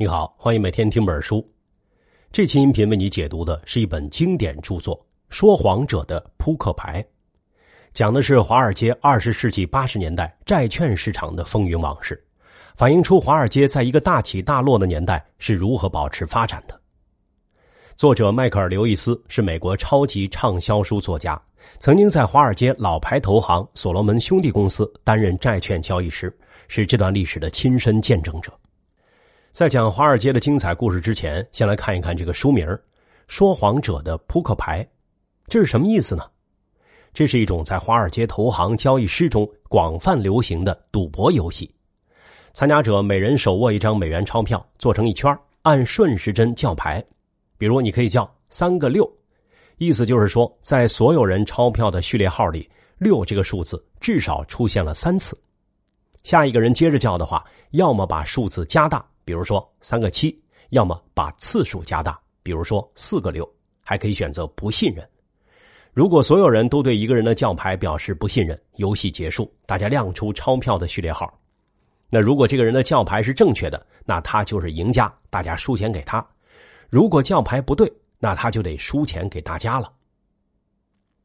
你好，欢迎每天听本书。这期音频为你解读的是一本经典著作《说谎者的扑克牌》，讲的是华尔街二十世纪八十年代债券市场的风云往事，反映出华尔街在一个大起大落的年代是如何保持发展的。作者迈克尔·刘易斯是美国超级畅销书作家，曾经在华尔街老牌投行所罗门兄弟公司担任债券交易师，是这段历史的亲身见证者。在讲华尔街的精彩故事之前，先来看一看这个书名《说谎者的扑克牌》，这是什么意思呢？这是一种在华尔街投行交易师中广泛流行的赌博游戏。参加者每人手握一张美元钞票，做成一圈，按顺时针叫牌。比如，你可以叫三个六，意思就是说，在所有人钞票的序列号里，六这个数字至少出现了三次。下一个人接着叫的话，要么把数字加大。比如说三个七，要么把次数加大，比如说四个六，还可以选择不信任。如果所有人都对一个人的叫牌表示不信任，游戏结束，大家亮出钞票的序列号。那如果这个人的叫牌是正确的，那他就是赢家，大家输钱给他；如果叫牌不对，那他就得输钱给大家了。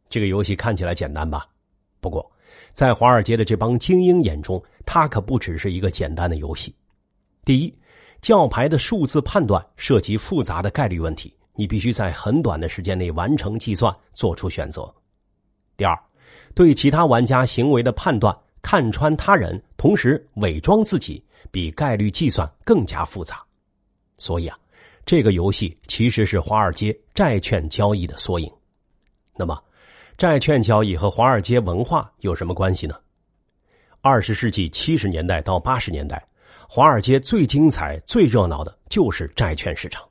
这个游戏看起来简单吧？不过，在华尔街的这帮精英眼中，它可不只是一个简单的游戏。第一。教牌的数字判断涉及复杂的概率问题，你必须在很短的时间内完成计算，做出选择。第二，对其他玩家行为的判断，看穿他人，同时伪装自己，比概率计算更加复杂。所以啊，这个游戏其实是华尔街债券交易的缩影。那么，债券交易和华尔街文化有什么关系呢？二十世纪七十年代到八十年代。华尔街最精彩、最热闹的就是债券市场。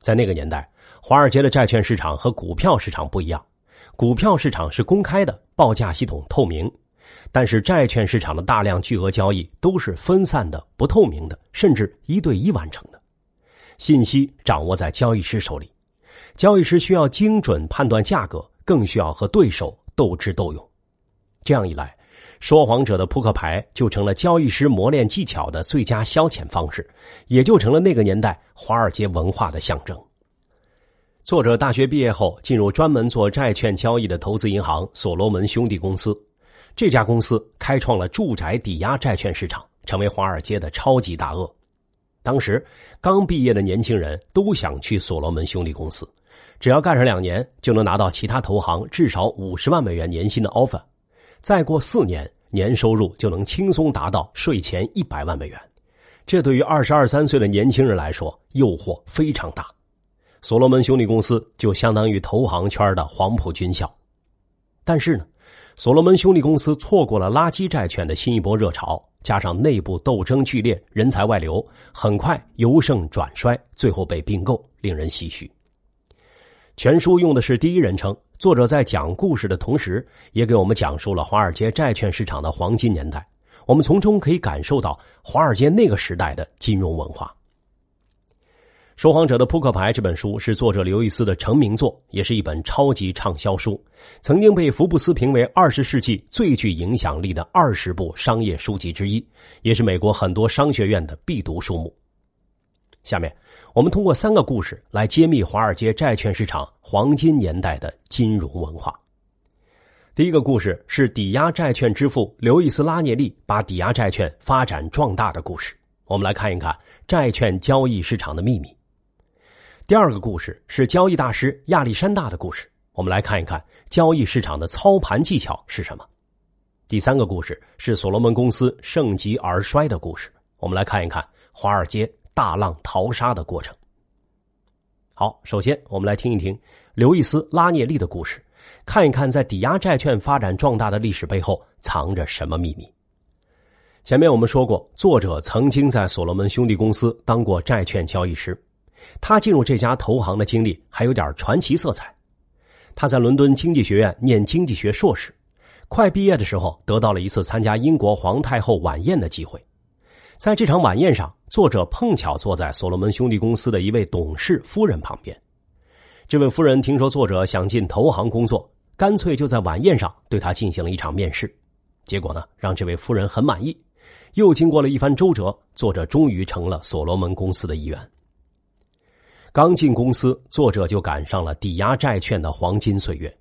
在那个年代，华尔街的债券市场和股票市场不一样，股票市场是公开的，报价系统透明；但是债券市场的大量巨额交易都是分散的、不透明的，甚至一对一完成的，信息掌握在交易师手里，交易师需要精准判断价格，更需要和对手斗智斗勇。这样一来。说谎者的扑克牌就成了交易师磨练技巧的最佳消遣方式，也就成了那个年代华尔街文化的象征。作者大学毕业后进入专门做债券交易的投资银行所罗门兄弟公司，这家公司开创了住宅抵押债券市场，成为华尔街的超级大鳄。当时刚毕业的年轻人都想去所罗门兄弟公司，只要干上两年就能拿到其他投行至少五十万美元年薪的 offer。再过四年，年收入就能轻松达到税前一百万美元。这对于二十二三岁的年轻人来说，诱惑非常大。所罗门兄弟公司就相当于投行圈的黄埔军校。但是呢，所罗门兄弟公司错过了垃圾债券的新一波热潮，加上内部斗争剧烈，人才外流，很快由盛转衰，最后被并购，令人唏嘘。全书用的是第一人称。作者在讲故事的同时，也给我们讲述了华尔街债券市场的黄金年代。我们从中可以感受到华尔街那个时代的金融文化。《说谎者的扑克牌》这本书是作者刘易斯的成名作，也是一本超级畅销书，曾经被福布斯评为二十世纪最具影响力的二十部商业书籍之一，也是美国很多商学院的必读书目。下面。我们通过三个故事来揭秘华尔街债券市场黄金年代的金融文化。第一个故事是抵押债券之父刘易斯·拉涅利把抵押债券发展壮大的故事。我们来看一看债券交易市场的秘密。第二个故事是交易大师亚历山大的故事。我们来看一看交易市场的操盘技巧是什么。第三个故事是所罗门公司盛极而衰的故事。我们来看一看华尔街。大浪淘沙的过程。好，首先我们来听一听刘易斯·拉涅利的故事，看一看在抵押债券发展壮大的历史背后藏着什么秘密。前面我们说过，作者曾经在所罗门兄弟公司当过债券交易师，他进入这家投行的经历还有点传奇色彩。他在伦敦经济学院念经济学硕士，快毕业的时候得到了一次参加英国皇太后晚宴的机会。在这场晚宴上，作者碰巧坐在所罗门兄弟公司的一位董事夫人旁边。这位夫人听说作者想进投行工作，干脆就在晚宴上对他进行了一场面试。结果呢，让这位夫人很满意，又经过了一番周折，作者终于成了所罗门公司的一员。刚进公司，作者就赶上了抵押债券的黄金岁月。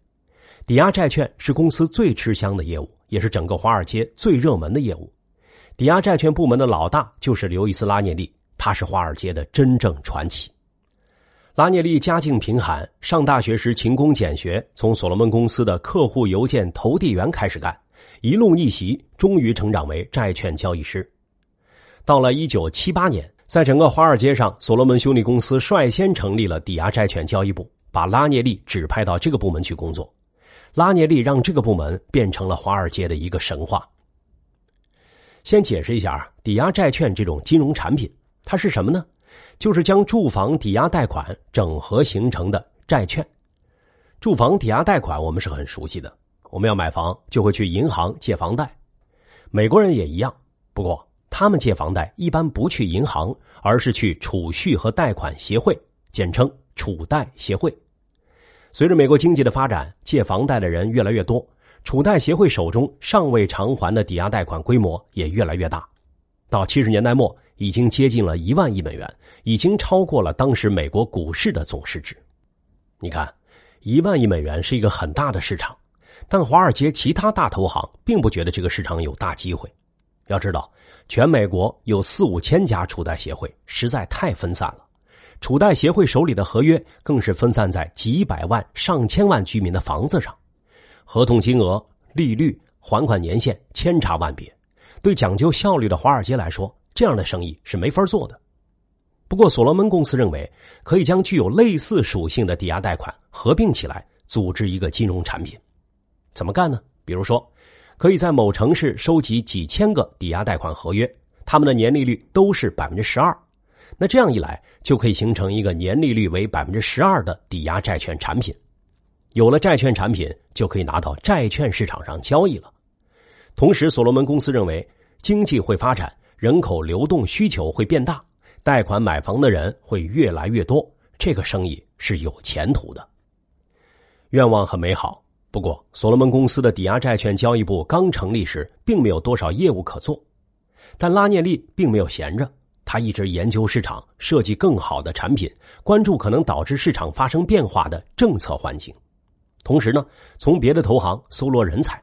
抵押债券是公司最吃香的业务，也是整个华尔街最热门的业务。抵押债券部门的老大就是刘易斯·拉涅利，他是华尔街的真正传奇。拉涅利家境贫寒，上大学时勤工俭学，从所罗门公司的客户邮件投递员开始干，一路逆袭，终于成长为债券交易师。到了一九七八年。在整个华尔街上，所罗门兄弟公司率先成立了抵押债券交易部，把拉涅利指派到这个部门去工作。拉涅利让这个部门变成了华尔街的一个神话。先解释一下，抵押债券这种金融产品，它是什么呢？就是将住房抵押贷款整合形成的债券。住房抵押贷款我们是很熟悉的，我们要买房就会去银行借房贷，美国人也一样，不过。他们借房贷一般不去银行，而是去储蓄和贷款协会，简称储贷协会。随着美国经济的发展，借房贷的人越来越多，储贷协会手中尚未偿还的抵押贷款规模也越来越大。到七十年代末，已经接近了一万亿美元，已经超过了当时美国股市的总市值。你看，一万亿美元是一个很大的市场，但华尔街其他大投行并不觉得这个市场有大机会。要知道。全美国有四五千家储贷协会，实在太分散了。储贷协会手里的合约更是分散在几百万、上千万居民的房子上，合同金额、利率、还款年限千差万别。对讲究效率的华尔街来说，这样的生意是没法做的。不过，所罗门公司认为可以将具有类似属性的抵押贷款合并起来，组织一个金融产品。怎么干呢？比如说。可以在某城市收集几千个抵押贷款合约，他们的年利率都是百分之十二。那这样一来，就可以形成一个年利率为百分之十二的抵押债券产品。有了债券产品，就可以拿到债券市场上交易了。同时，所罗门公司认为，经济会发展，人口流动需求会变大，贷款买房的人会越来越多，这个生意是有前途的。愿望很美好。不过，所罗门公司的抵押债券交易部刚成立时，并没有多少业务可做。但拉涅利并没有闲着，他一直研究市场，设计更好的产品，关注可能导致市场发生变化的政策环境。同时呢，从别的投行搜罗人才。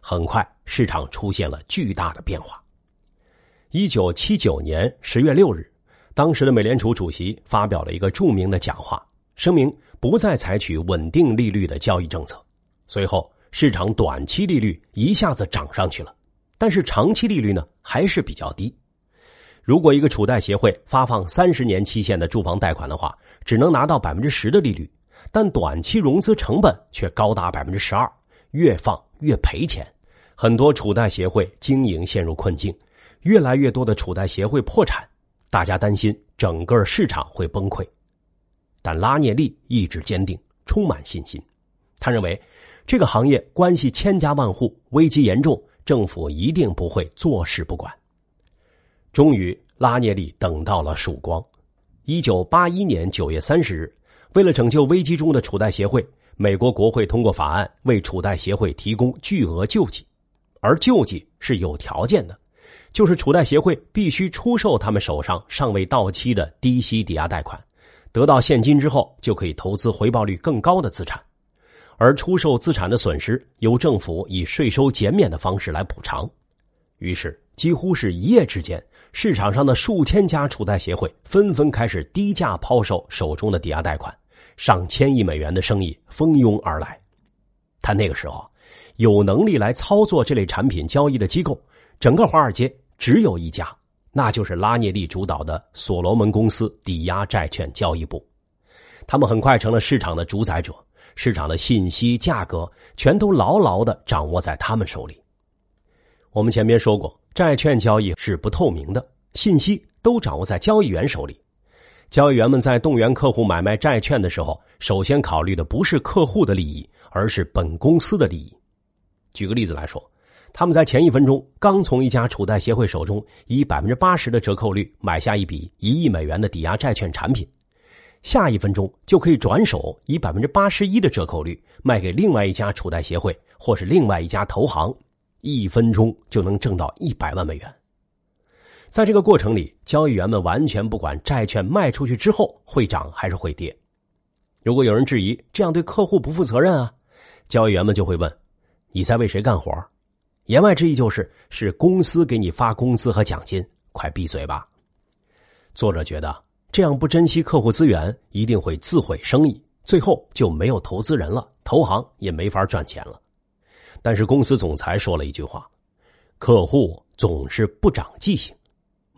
很快，市场出现了巨大的变化。一九七九年十月六日，当时的美联储主席发表了一个著名的讲话，声明不再采取稳定利率的交易政策。随后，市场短期利率一下子涨上去了，但是长期利率呢还是比较低。如果一个储贷协会发放三十年期限的住房贷款的话，只能拿到百分之十的利率，但短期融资成本却高达百分之十二，越放越赔钱。很多储贷协会经营陷入困境，越来越多的储贷协会破产，大家担心整个市场会崩溃。但拉涅利意志坚定，充满信心，他认为。这个行业关系千家万户，危机严重，政府一定不会坐视不管。终于，拉涅利等到了曙光。一九八一年九月三十日，为了拯救危机中的储贷协会，美国国会通过法案，为储贷协会提供巨额救济，而救济是有条件的，就是储贷协会必须出售他们手上尚未到期的低息抵押贷款，得到现金之后，就可以投资回报率更高的资产。而出售资产的损失由政府以税收减免的方式来补偿，于是几乎是一夜之间，市场上的数千家储贷协会纷纷开始低价抛售手中的抵押贷款，上千亿美元的生意蜂拥而来。他那个时候，有能力来操作这类产品交易的机构，整个华尔街只有一家，那就是拉涅利主导的所罗门公司抵押债券交易部。他们很快成了市场的主宰者。市场的信息、价格全都牢牢的掌握在他们手里。我们前面说过，债券交易是不透明的，信息都掌握在交易员手里。交易员们在动员客户买卖债券的时候，首先考虑的不是客户的利益，而是本公司的利益。举个例子来说，他们在前一分钟刚从一家储贷协会手中以百分之八十的折扣率买下一笔一亿美元的抵押债券产品。下一分钟就可以转手以百分之八十一的折扣率卖给另外一家储贷协会或是另外一家投行，一分钟就能挣到一百万美元。在这个过程里，交易员们完全不管债券卖出去之后会涨还是会跌。如果有人质疑这样对客户不负责任啊，交易员们就会问：“你在为谁干活？”言外之意就是是公司给你发工资和奖金，快闭嘴吧。作者觉得这样不珍惜客户资源，一定会自毁生意，最后就没有投资人了，投行也没法赚钱了。但是公司总裁说了一句话：“客户总是不长记性。”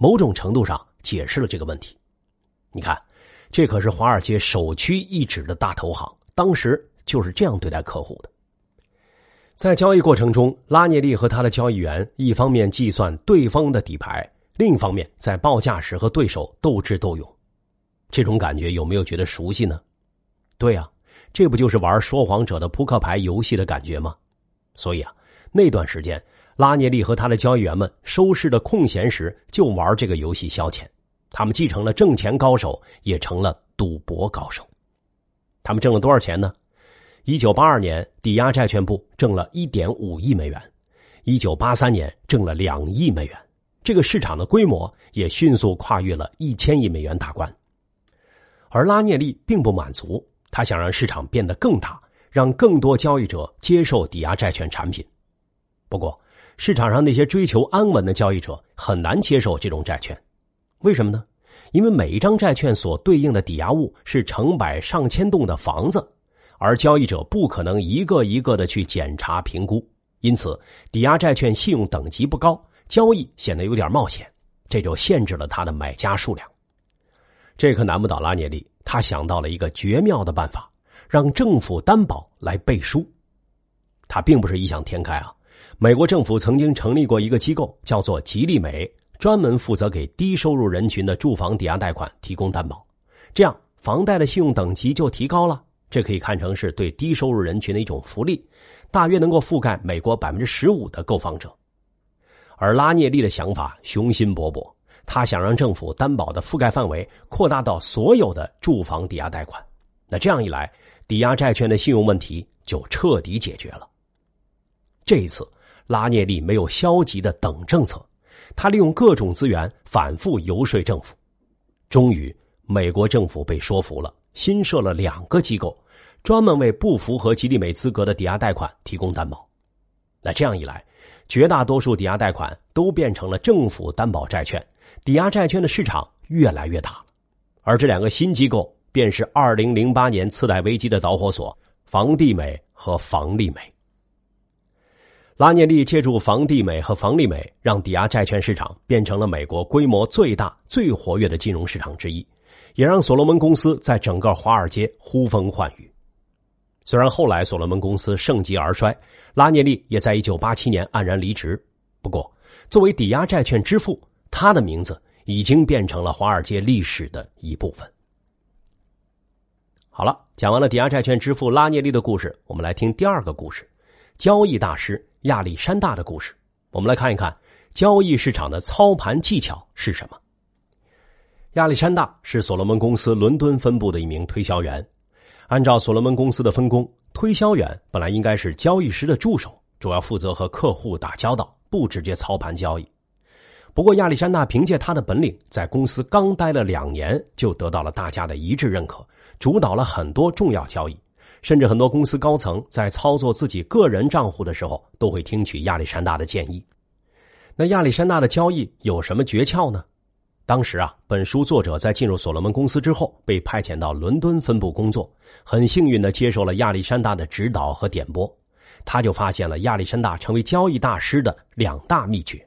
某种程度上解释了这个问题。你看，这可是华尔街首屈一指的大投行，当时就是这样对待客户的。在交易过程中，拉涅利和他的交易员一方面计算对方的底牌，另一方面在报价时和对手斗智斗勇。这种感觉有没有觉得熟悉呢？对啊，这不就是玩说谎者的扑克牌游戏的感觉吗？所以啊，那段时间。拉涅利和他的交易员们收市的空闲时就玩这个游戏消遣，他们继承了挣钱高手，也成了赌博高手。他们挣了多少钱呢？一九八二年，抵押债券部挣了一点五亿美元；一九八三年，挣了两亿美元。这个市场的规模也迅速跨越了一千亿美元大关。而拉涅利并不满足，他想让市场变得更大，让更多交易者接受抵押债券产品。不过，市场上那些追求安稳的交易者很难接受这种债券，为什么呢？因为每一张债券所对应的抵押物是成百上千栋的房子，而交易者不可能一个一个的去检查评估，因此抵押债券信用等级不高，交易显得有点冒险，这就限制了他的买家数量。这可难不倒拉涅利，他想到了一个绝妙的办法，让政府担保来背书。他并不是异想天开啊。美国政府曾经成立过一个机构，叫做吉利美，专门负责给低收入人群的住房抵押贷款提供担保，这样房贷的信用等级就提高了。这可以看成是对低收入人群的一种福利，大约能够覆盖美国百分之十五的购房者。而拉涅利的想法雄心勃勃，他想让政府担保的覆盖范围扩大到所有的住房抵押贷款。那这样一来，抵押债券的信用问题就彻底解决了。这一次。拉涅利没有消极的等政策，他利用各种资源反复游说政府，终于美国政府被说服了，新设了两个机构，专门为不符合吉利美资格的抵押贷款提供担保。那这样一来，绝大多数抵押贷款都变成了政府担保债券，抵押债券的市场越来越大了。而这两个新机构便是二零零八年次贷危机的导火索——房地美和房利美。拉涅利借助房地美和房利美，让抵押债券市场变成了美国规模最大、最活跃的金融市场之一，也让所罗门公司在整个华尔街呼风唤雨。虽然后来所罗门公司盛极而衰，拉涅利也在1987年黯然离职。不过，作为抵押债券之父，他的名字已经变成了华尔街历史的一部分。好了，讲完了抵押债券之父拉涅利的故事，我们来听第二个故事：交易大师。亚历山大的故事，我们来看一看交易市场的操盘技巧是什么。亚历山大是所罗门公司伦敦分部的一名推销员。按照所罗门公司的分工，推销员本来应该是交易师的助手，主要负责和客户打交道，不直接操盘交易。不过，亚历山大凭借他的本领，在公司刚待了两年，就得到了大家的一致认可，主导了很多重要交易。甚至很多公司高层在操作自己个人账户的时候，都会听取亚历山大的建议。那亚历山大的交易有什么诀窍呢？当时啊，本书作者在进入所罗门公司之后，被派遣到伦敦分部工作，很幸运的接受了亚历山大的指导和点拨，他就发现了亚历山大成为交易大师的两大秘诀。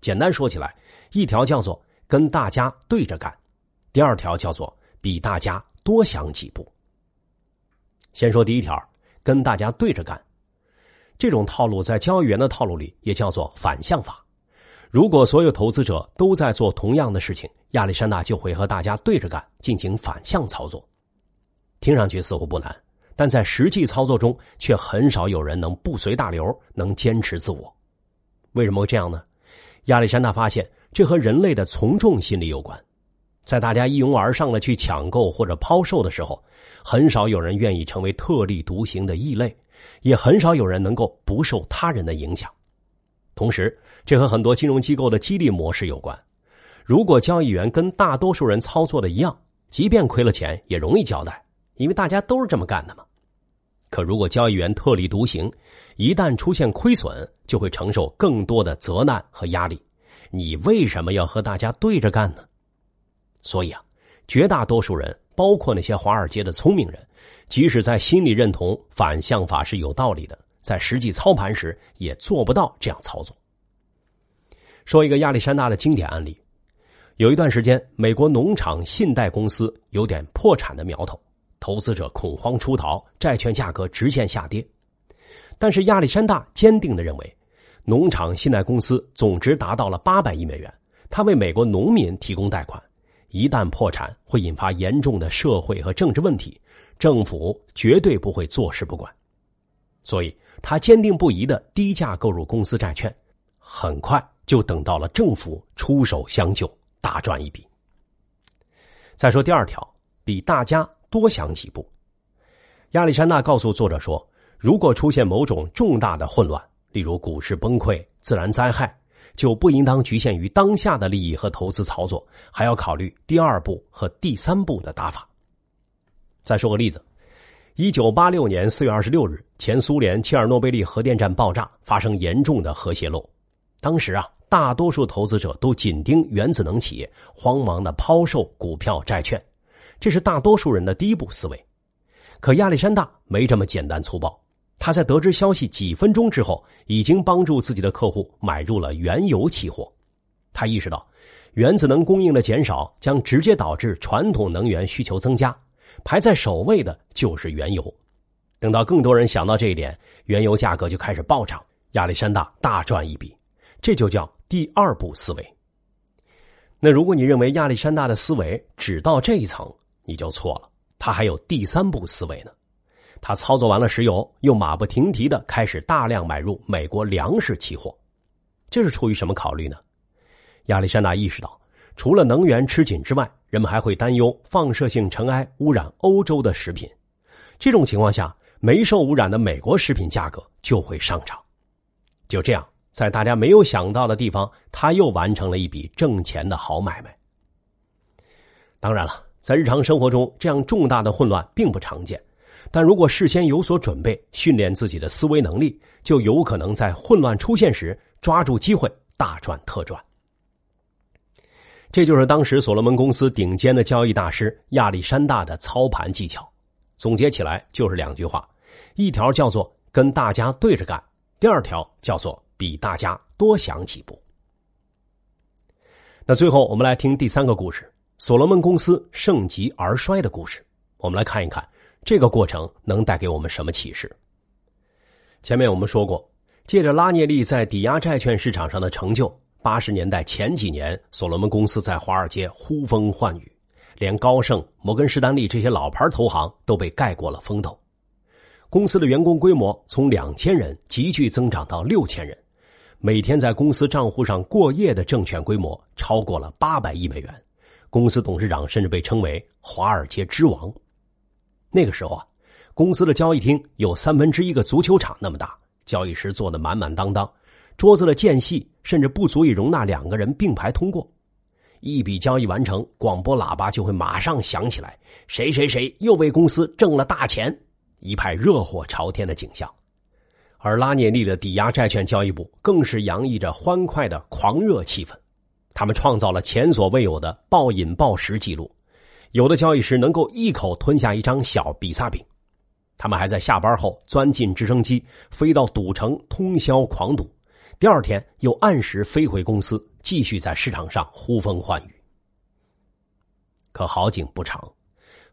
简单说起来，一条叫做跟大家对着干，第二条叫做比大家多想几步。先说第一条，跟大家对着干，这种套路在交易员的套路里也叫做反向法。如果所有投资者都在做同样的事情，亚历山大就会和大家对着干，进行反向操作。听上去似乎不难，但在实际操作中却很少有人能不随大流，能坚持自我。为什么会这样呢？亚历山大发现，这和人类的从众心理有关。在大家一拥而上的去抢购或者抛售的时候，很少有人愿意成为特立独行的异类，也很少有人能够不受他人的影响。同时，这和很多金融机构的激励模式有关。如果交易员跟大多数人操作的一样，即便亏了钱也容易交代，因为大家都是这么干的嘛。可如果交易员特立独行，一旦出现亏损，就会承受更多的责难和压力。你为什么要和大家对着干呢？所以啊，绝大多数人，包括那些华尔街的聪明人，即使在心里认同反向法是有道理的，在实际操盘时也做不到这样操作。说一个亚历山大的经典案例。有一段时间，美国农场信贷公司有点破产的苗头，投资者恐慌出逃，债券价格直线下跌。但是亚历山大坚定的认为，农场信贷公司总值达到了八百亿美元，他为美国农民提供贷款，一旦破产会引发严重的社会和政治问题，政府绝对不会坐视不管。所以他坚定不移的低价购入公司债券，很快就等到了政府出手相救。大赚一笔。再说第二条，比大家多想几步。亚历山大告诉作者说：“如果出现某种重大的混乱，例如股市崩溃、自然灾害，就不应当局限于当下的利益和投资操作，还要考虑第二步和第三步的打法。”再说个例子：一九八六年四月二十六日，前苏联切尔诺贝利核电站爆炸，发生严重的核泄漏。当时啊。大多数投资者都紧盯原子能企业，慌忙的抛售股票、债券，这是大多数人的第一步思维。可亚历山大没这么简单粗暴，他在得知消息几分钟之后，已经帮助自己的客户买入了原油期货。他意识到，原子能供应的减少将直接导致传统能源需求增加，排在首位的就是原油。等到更多人想到这一点，原油价格就开始暴涨，亚历山大大赚一笔。这就叫。第二步思维。那如果你认为亚历山大的思维只到这一层，你就错了。他还有第三步思维呢。他操作完了石油，又马不停蹄的开始大量买入美国粮食期货。这是出于什么考虑呢？亚历山大意识到，除了能源吃紧之外，人们还会担忧放射性尘埃污染欧洲的食品。这种情况下，没受污染的美国食品价格就会上涨。就这样。在大家没有想到的地方，他又完成了一笔挣钱的好买卖。当然了，在日常生活中，这样重大的混乱并不常见。但如果事先有所准备，训练自己的思维能力，就有可能在混乱出现时抓住机会，大赚特赚。这就是当时所罗门公司顶尖的交易大师亚历山大的操盘技巧。总结起来就是两句话：一条叫做跟大家对着干；第二条叫做。比大家多想几步。那最后，我们来听第三个故事：所罗门公司盛极而衰的故事。我们来看一看这个过程能带给我们什么启示。前面我们说过，借着拉涅利在抵押债券市场上的成就，八十年代前几年，所罗门公司在华尔街呼风唤雨，连高盛、摩根士丹利这些老牌投行都被盖过了风头。公司的员工规模从两千人急剧增长到六千人。每天在公司账户上过夜的证券规模超过了八百亿美元，公司董事长甚至被称为“华尔街之王”。那个时候啊，公司的交易厅有三分之一个足球场那么大，交易室坐得满满当当，桌子的间隙甚至不足以容纳两个人并排通过。一笔交易完成，广播喇叭就会马上响起来：“谁谁谁又为公司挣了大钱！”一派热火朝天的景象。而拉涅利的抵押债券交易部更是洋溢着欢快的狂热气氛，他们创造了前所未有的暴饮暴食记录，有的交易师能够一口吞下一张小比萨饼，他们还在下班后钻进直升机飞到赌城通宵狂赌，第二天又按时飞回公司继续在市场上呼风唤雨。可好景不长，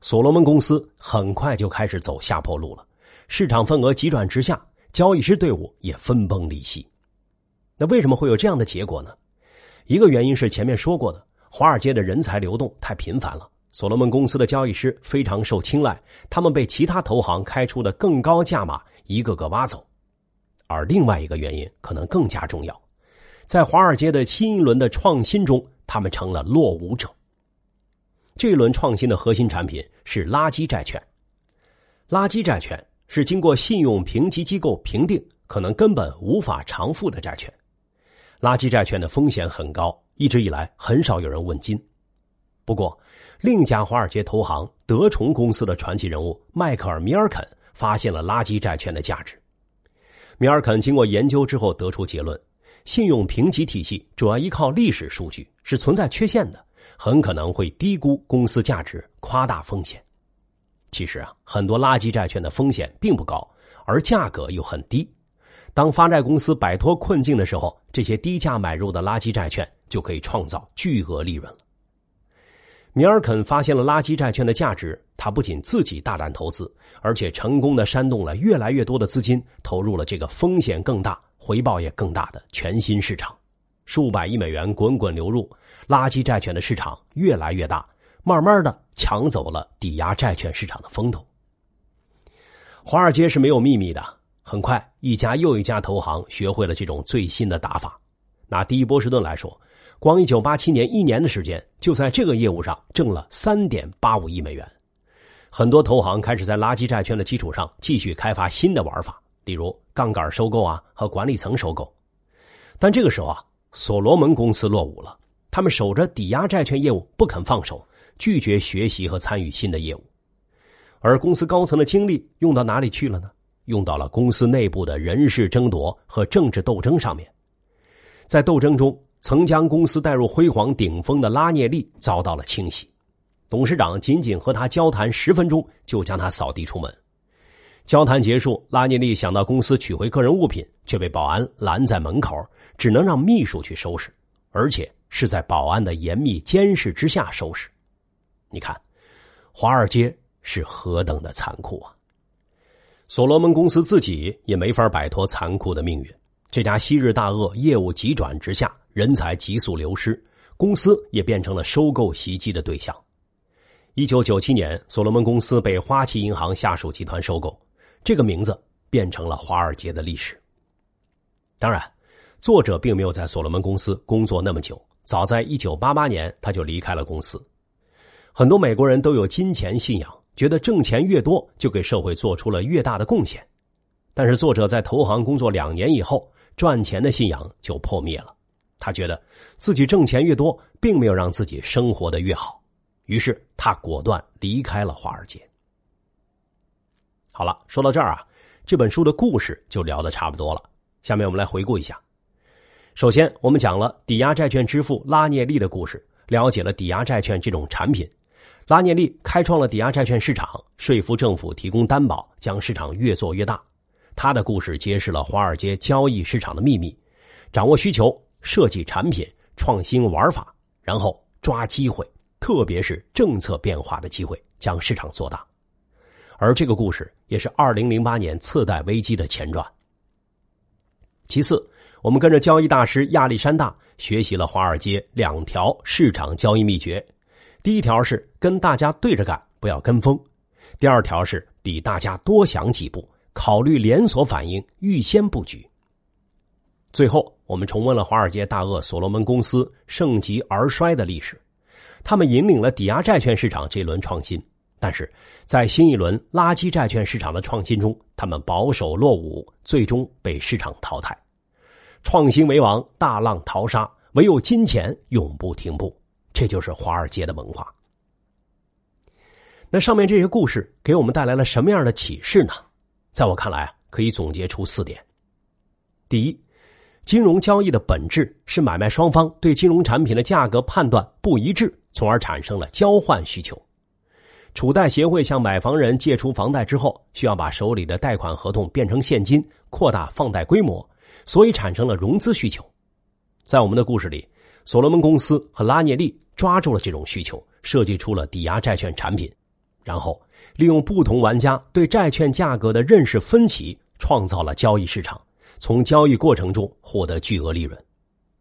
所罗门公司很快就开始走下坡路了，市场份额急转直下。交易师队伍也分崩离析，那为什么会有这样的结果呢？一个原因是前面说过的，华尔街的人才流动太频繁了，所罗门公司的交易师非常受青睐，他们被其他投行开出的更高价码一个个挖走。而另外一个原因可能更加重要，在华尔街的新一轮的创新中，他们成了落伍者。这一轮创新的核心产品是垃圾债券，垃圾债券。是经过信用评级机构评定，可能根本无法偿付的债券。垃圾债券的风险很高，一直以来很少有人问津。不过，另一家华尔街投行德崇公司的传奇人物迈克尔·米尔肯发现了垃圾债券的价值。米尔肯经过研究之后得出结论：信用评级体系主要依靠历史数据，是存在缺陷的，很可能会低估公司价值，夸大风险。其实啊，很多垃圾债券的风险并不高，而价格又很低。当发债公司摆脱困境的时候，这些低价买入的垃圾债券就可以创造巨额利润了。米尔肯发现了垃圾债券的价值，他不仅自己大胆投资，而且成功的煽动了越来越多的资金投入了这个风险更大、回报也更大的全新市场。数百亿美元滚滚流入，垃圾债券的市场越来越大，慢慢的抢走了抵押债券市场的风头。华尔街是没有秘密的。很快，一家又一家投行学会了这种最新的打法。拿第一波士顿来说，光一九八七年一年的时间，就在这个业务上挣了三点八五亿美元。很多投行开始在垃圾债券的基础上继续开发新的玩法，例如杠杆收购啊和管理层收购。但这个时候啊，所罗门公司落伍了，他们守着抵押债券业务不肯放手，拒绝学习和参与新的业务。而公司高层的精力用到哪里去了呢？用到了公司内部的人事争夺和政治斗争上面，在斗争中，曾将公司带入辉煌顶峰的拉涅利遭到了清洗，董事长仅仅和他交谈十分钟就将他扫地出门。交谈结束，拉涅利想到公司取回个人物品，却被保安拦在门口，只能让秘书去收拾，而且是在保安的严密监视之下收拾。你看，华尔街是何等的残酷啊！所罗门公司自己也没法摆脱残酷的命运。这家昔日大鳄业务急转直下，人才急速流失，公司也变成了收购袭击的对象。一九九七年，所罗门公司被花旗银行下属集团收购，这个名字变成了华尔街的历史。当然，作者并没有在所罗门公司工作那么久，早在一九八八年他就离开了公司。很多美国人都有金钱信仰。觉得挣钱越多，就给社会做出了越大的贡献。但是作者在投行工作两年以后，赚钱的信仰就破灭了。他觉得自己挣钱越多，并没有让自己生活的越好，于是他果断离开了华尔街。好了，说到这儿啊，这本书的故事就聊的差不多了。下面我们来回顾一下。首先，我们讲了抵押债券之父拉涅利的故事，了解了抵押债券这种产品。拉涅利开创了抵押债券市场，说服政府提供担保，将市场越做越大。他的故事揭示了华尔街交易市场的秘密：掌握需求、设计产品、创新玩法，然后抓机会，特别是政策变化的机会，将市场做大。而这个故事也是二零零八年次贷危机的前传。其次，我们跟着交易大师亚历山大学习了华尔街两条市场交易秘诀。第一条是跟大家对着干，不要跟风；第二条是比大家多想几步，考虑连锁反应，预先布局。最后，我们重温了华尔街大鳄所罗门公司盛极而衰的历史。他们引领了抵押债券市场这轮创新，但是在新一轮垃圾债券市场的创新中，他们保守落伍，最终被市场淘汰。创新为王，大浪淘沙，唯有金钱永不停步。这就是华尔街的文化。那上面这些故事给我们带来了什么样的启示呢？在我看来啊，可以总结出四点：第一，金融交易的本质是买卖双方对金融产品的价格判断不一致，从而产生了交换需求。储贷协会向买房人借出房贷之后，需要把手里的贷款合同变成现金，扩大放贷规模，所以产生了融资需求。在我们的故事里，所罗门公司和拉涅利。抓住了这种需求，设计出了抵押债券产品，然后利用不同玩家对债券价格的认识分歧，创造了交易市场，从交易过程中获得巨额利润。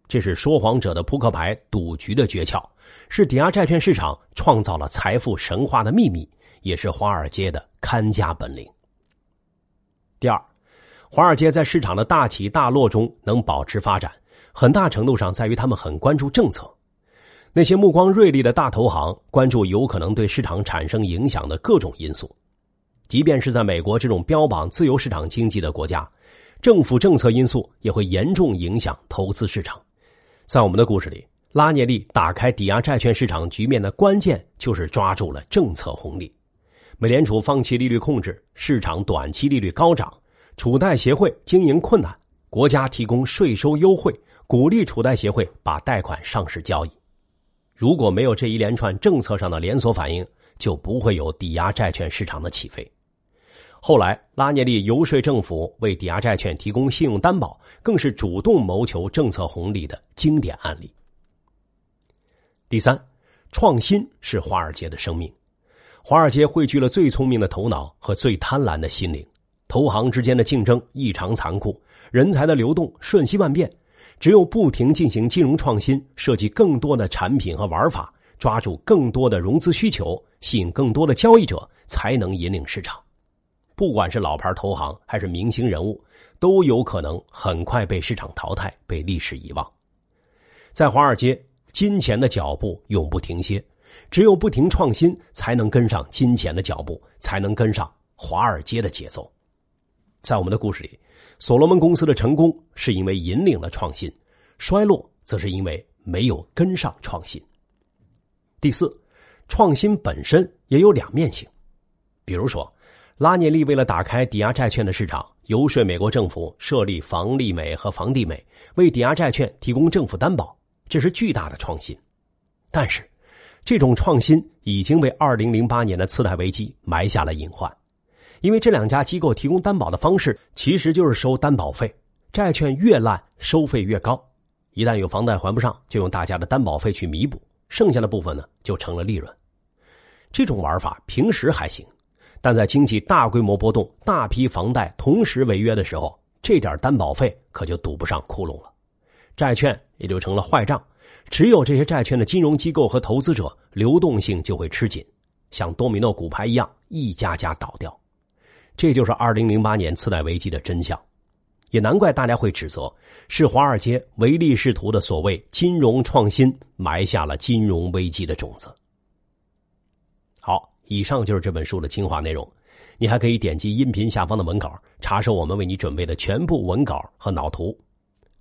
这是说谎者的扑克牌赌局的诀窍，是抵押债券市场创造了财富神话的秘密，也是华尔街的看家本领。第二，华尔街在市场的大起大落中能保持发展，很大程度上在于他们很关注政策。那些目光锐利的大投行关注有可能对市场产生影响的各种因素，即便是在美国这种标榜自由市场经济的国家，政府政策因素也会严重影响投资市场，在我们的故事里，拉涅利打开抵押债券市场局面的关键就是抓住了政策红利。美联储放弃利率控制，市场短期利率高涨，储贷协会经营困难，国家提供税收优惠，鼓励储贷协会把贷款上市交易。如果没有这一连串政策上的连锁反应，就不会有抵押债券市场的起飞。后来，拉涅利游说政府为抵押债券提供信用担保，更是主动谋求政策红利的经典案例。第三，创新是华尔街的生命。华尔街汇聚了最聪明的头脑和最贪婪的心灵，投行之间的竞争异常残酷，人才的流动瞬息万变。只有不停进行金融创新，设计更多的产品和玩法，抓住更多的融资需求，吸引更多的交易者，才能引领市场。不管是老牌投行还是明星人物，都有可能很快被市场淘汰，被历史遗忘。在华尔街，金钱的脚步永不停歇。只有不停创新，才能跟上金钱的脚步，才能跟上华尔街的节奏。在我们的故事里，所罗门公司的成功是因为引领了创新，衰落则是因为没有跟上创新。第四，创新本身也有两面性。比如说，拉涅利为了打开抵押债券的市场，游说美国政府设立房利美和房地美，为抵押债券提供政府担保，这是巨大的创新。但是，这种创新已经为二零零八年的次贷危机埋下了隐患，因为这两家机构提供担保的方式其实就是收担保费，债券越烂收费越高，一旦有房贷还不上，就用大家的担保费去弥补，剩下的部分呢就成了利润。这种玩法平时还行，但在经济大规模波动、大批房贷同时违约的时候，这点担保费可就堵不上窟窿了，债券也就成了坏账。只有这些债券的金融机构和投资者流动性就会吃紧，像多米诺骨牌一样一家家倒掉。这就是二零零八年次贷危机的真相，也难怪大家会指责是华尔街唯利是图的所谓金融创新埋下了金融危机的种子。好，以上就是这本书的精华内容，你还可以点击音频下方的文稿查收我们为你准备的全部文稿和脑图。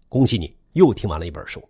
恭喜你又听完了一本书。